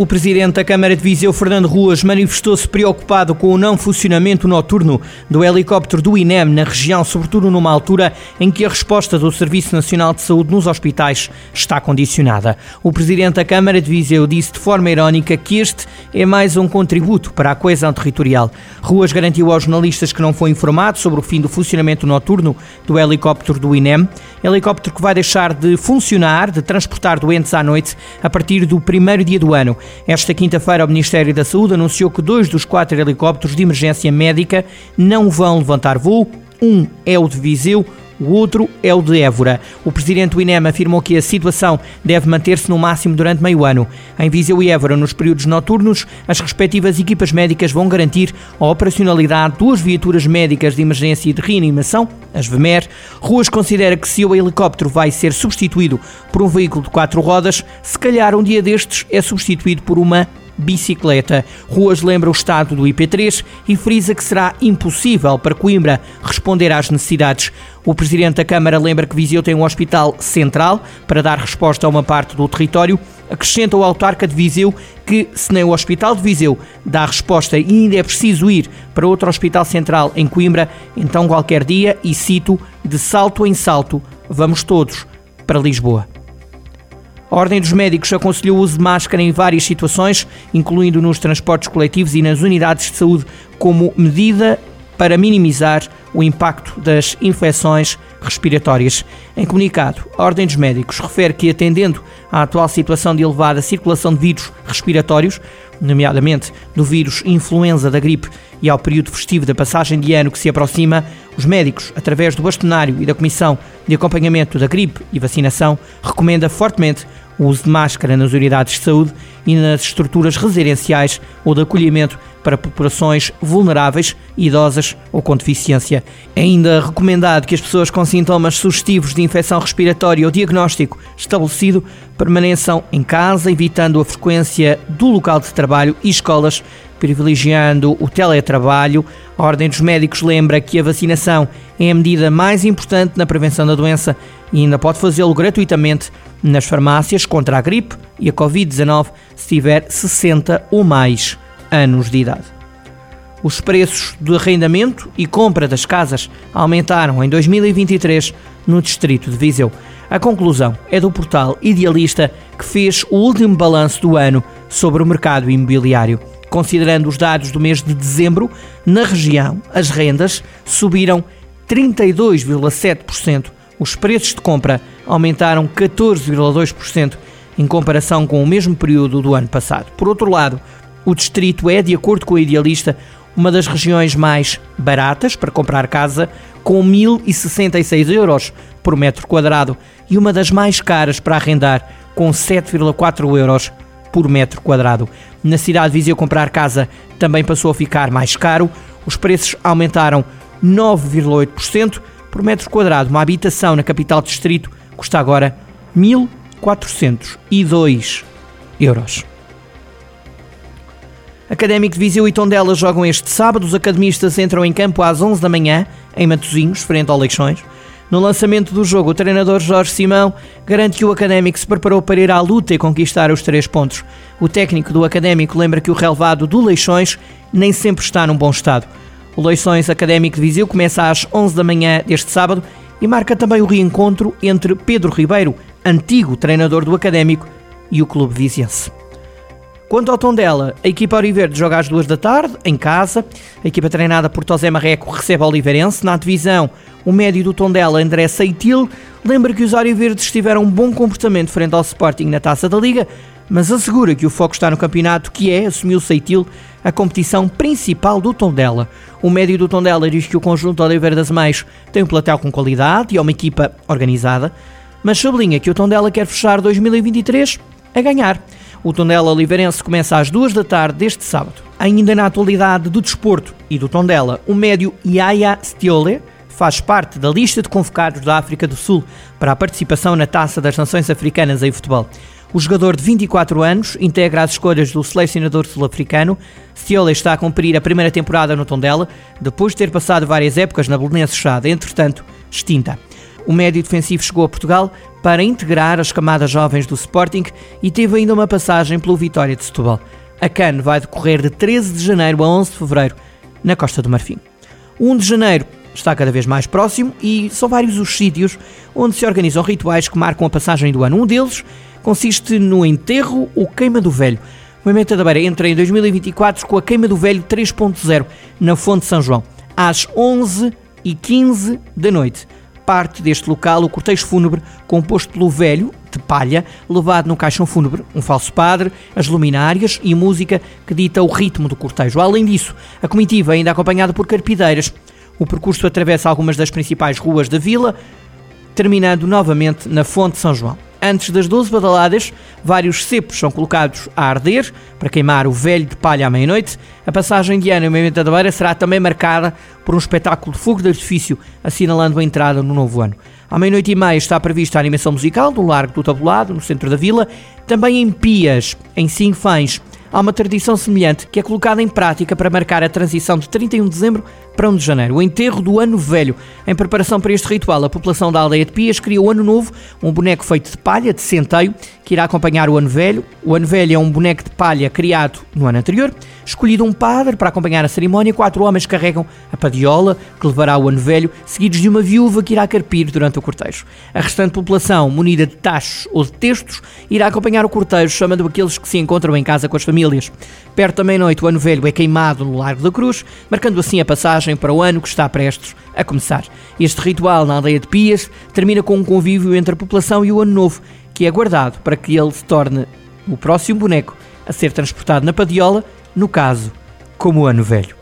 O presidente da Câmara de Viseu, Fernando Ruas, manifestou-se preocupado com o não funcionamento noturno do helicóptero do INEM na região, sobretudo numa altura em que a resposta do Serviço Nacional de Saúde nos hospitais está condicionada. O presidente da Câmara de Viseu disse de forma irónica que este é mais um contributo para a coesão territorial. Ruas garantiu aos jornalistas que não foi informado sobre o fim do funcionamento noturno do helicóptero do INEM, helicóptero que vai deixar de funcionar, de transportar doentes à noite, a partir do primeiro dia do ano. Esta quinta-feira, o Ministério da Saúde anunciou que dois dos quatro helicópteros de emergência médica não vão levantar voo. Um é o de Viseu, o outro é o de Évora. O presidente do INEM afirmou que a situação deve manter-se no máximo durante meio ano. Em Viseu e Évora, nos períodos noturnos, as respectivas equipas médicas vão garantir a operacionalidade de duas viaturas médicas de emergência e de reanimação, as VMER. Ruas considera que se o helicóptero vai ser substituído por um veículo de quatro rodas, se calhar um dia destes é substituído por uma bicicleta. Ruas lembra o estado do IP3 e frisa que será impossível para Coimbra responder às necessidades. O presidente da Câmara lembra que Viseu tem um hospital central para dar resposta a uma parte do território. Acrescenta o autarca de Viseu que, se nem o Hospital de Viseu dá resposta e ainda é preciso ir para outro hospital central em Coimbra, então qualquer dia, e cito, de salto em salto, vamos todos para Lisboa. A Ordem dos Médicos aconselhou o uso de máscara em várias situações, incluindo nos transportes coletivos e nas unidades de saúde, como medida para minimizar o impacto das infecções respiratórias. Em comunicado, a Ordem dos Médicos refere que, atendendo à atual situação de elevada circulação de vírus respiratórios, nomeadamente do vírus influenza da gripe e ao período festivo da passagem de ano que se aproxima, os médicos, através do bastonário e da Comissão de Acompanhamento da Gripe e Vacinação, recomenda fortemente o uso de máscara nas unidades de saúde e nas estruturas residenciais ou de acolhimento para populações vulneráveis, idosas ou com deficiência. É ainda recomendado que as pessoas com sintomas sugestivos de infecção respiratória ou diagnóstico estabelecido permaneçam em casa, evitando a frequência do local de trabalho e escolas, privilegiando o teletrabalho. A Ordem dos Médicos lembra que a vacinação é a medida mais importante na prevenção da doença e ainda pode fazê-lo gratuitamente nas farmácias contra a gripe e a Covid-19 se tiver 60 ou mais anos de idade. Os preços de arrendamento e compra das casas aumentaram em 2023 no distrito de Viseu. A conclusão é do portal Idealista que fez o último balanço do ano sobre o mercado imobiliário. Considerando os dados do mês de dezembro, na região as rendas subiram 32,7%. Os preços de compra aumentaram 14,2% em comparação com o mesmo período do ano passado. Por outro lado, o distrito é, de acordo com o idealista, uma das regiões mais baratas para comprar casa, com 1.066 euros por metro quadrado, e uma das mais caras para arrendar, com 7,4 euros por metro quadrado. Na cidade de Viseu, comprar casa também passou a ficar mais caro. Os preços aumentaram 9,8% por metro quadrado. Uma habitação na capital distrito custa agora 1.402 euros. Académico de Viseu e Tondela jogam este sábado. Os academistas entram em campo às 11 da manhã, em Matosinhos, frente ao Leixões. No lançamento do jogo, o treinador Jorge Simão garante que o Académico se preparou para ir à luta e conquistar os três pontos. O técnico do Académico lembra que o relevado do Leixões nem sempre está num bom estado. O Leixões Académico de Viseu começa às 11 da manhã deste sábado e marca também o reencontro entre Pedro Ribeiro, antigo treinador do Académico, e o clube viziense. Quanto ao Tondela, a equipa Oliverde joga às duas da tarde, em casa. A equipa treinada por Tosé Marreco recebe a Oliveirense. Na divisão, o médio do Tondela, André Seitil, lembra que os Oriverdes tiveram um bom comportamento frente ao Sporting na Taça da Liga, mas assegura que o foco está no campeonato, que é, assumiu Seitil, a competição principal do Tondela. O médio do Tondela diz que o conjunto Oliveira das Mais tem um platel com qualidade e é uma equipa organizada, mas sublinha que o Tondela quer fechar 2023 a ganhar. O Tondela Oliveirense começa às duas da tarde deste sábado. Ainda na atualidade do desporto e do Tondela, o médio Yaya Stiole faz parte da lista de convocados da África do Sul para a participação na Taça das Nações Africanas em futebol. O jogador de 24 anos integra as escolhas do selecionador sul-africano. Stiola está a cumprir a primeira temporada no Tondela, depois de ter passado várias épocas na Belenense Chada, entretanto extinta. O médio defensivo chegou a Portugal para integrar as camadas jovens do Sporting e teve ainda uma passagem pelo Vitória de Setúbal. A CAN vai decorrer de 13 de janeiro a 11 de fevereiro, na Costa do Marfim. 1 de janeiro está cada vez mais próximo e são vários os sítios onde se organizam rituais que marcam a passagem do ano. Um deles consiste no enterro ou queima do velho. O Movimento da Beira entra em 2024 com a queima do velho 3.0 na Fonte São João, às 11h15 da noite parte deste local o cortejo fúnebre composto pelo velho, de palha, levado no caixão fúnebre, um falso padre, as luminárias e música que dita o ritmo do cortejo. Além disso, a comitiva ainda acompanhada por carpideiras. O percurso atravessa algumas das principais ruas da vila, terminando novamente na Fonte São João. Antes das 12 badaladas, vários cepos são colocados a arder para queimar o velho de palha à meia-noite. A passagem de ano em Moimenta da Beira será também marcada por um espetáculo de fogo de artifício, assinalando a entrada no novo ano. À meia-noite e meia está prevista a animação musical do Largo do Tabulado, no centro da vila. Também em Pias, em Sinfãs, há uma tradição semelhante que é colocada em prática para marcar a transição de 31 de dezembro para 1 de janeiro, o enterro do Ano Velho. Em preparação para este ritual, a população da aldeia de Pias criou o Ano Novo, um boneco feito de palha, de centeio, que irá acompanhar o Ano Velho. O Ano Velho é um boneco de palha criado no ano anterior. Escolhido um padre para acompanhar a cerimónia, quatro homens carregam a padiola, que levará o Ano Velho, seguidos de uma viúva que irá carpir durante o cortejo. A restante população, munida de tachos ou de textos, irá acompanhar o cortejo, chamando aqueles que se encontram em casa com as famílias. Perto da meia-noite, o Ano Velho é queimado no Largo da Cruz, marcando assim a passagem para o ano que está prestes a começar. Este ritual na aldeia de Pias termina com um convívio entre a população e o Ano Novo, que é guardado para que ele se torne o próximo boneco a ser transportado na padiola, no caso, como o Ano Velho.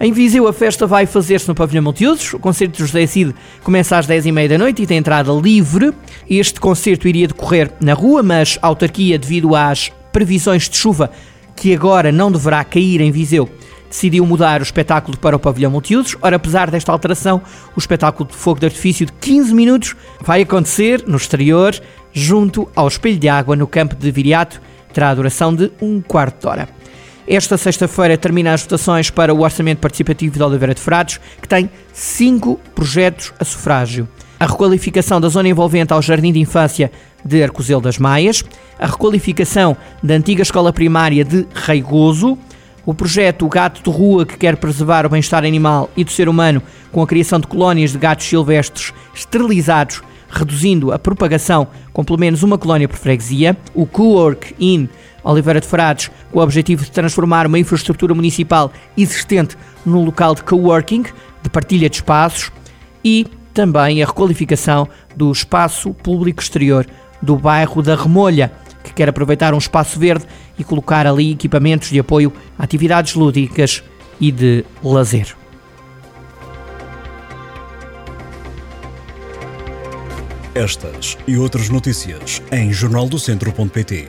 Em Viseu a festa vai fazer-se no Pavilhão Multiusos. O concerto de José Cid começa às 10h30 da noite e tem entrada livre. Este concerto iria decorrer na rua, mas a autarquia, devido às previsões de chuva que agora não deverá cair em Viseu, decidiu mudar o espetáculo para o pavilhão multiusos. Ora, apesar desta alteração, o espetáculo de fogo de artifício de 15 minutos vai acontecer no exterior, junto ao espelho de água no campo de Viriato, terá a duração de um quarto de hora. Esta sexta-feira termina as votações para o Orçamento Participativo de Oliveira de Frades, que tem cinco projetos a sufrágio. A requalificação da zona envolvente ao Jardim de Infância de Arcozelo das Maias, a requalificação da antiga escola primária de Reigoso, o projeto Gato de Rua, que quer preservar o bem-estar animal e do ser humano com a criação de colónias de gatos silvestres esterilizados, reduzindo a propagação com pelo menos uma colónia por freguesia. O Co-work In Oliveira de Frades, com o objetivo de transformar uma infraestrutura municipal existente num local de coworking, de partilha de espaços e também a requalificação do espaço público exterior do bairro da Remolha, que quer aproveitar um espaço verde e colocar ali equipamentos de apoio a atividades lúdicas e de lazer. Estas e outras notícias em jornaldocentro.pt.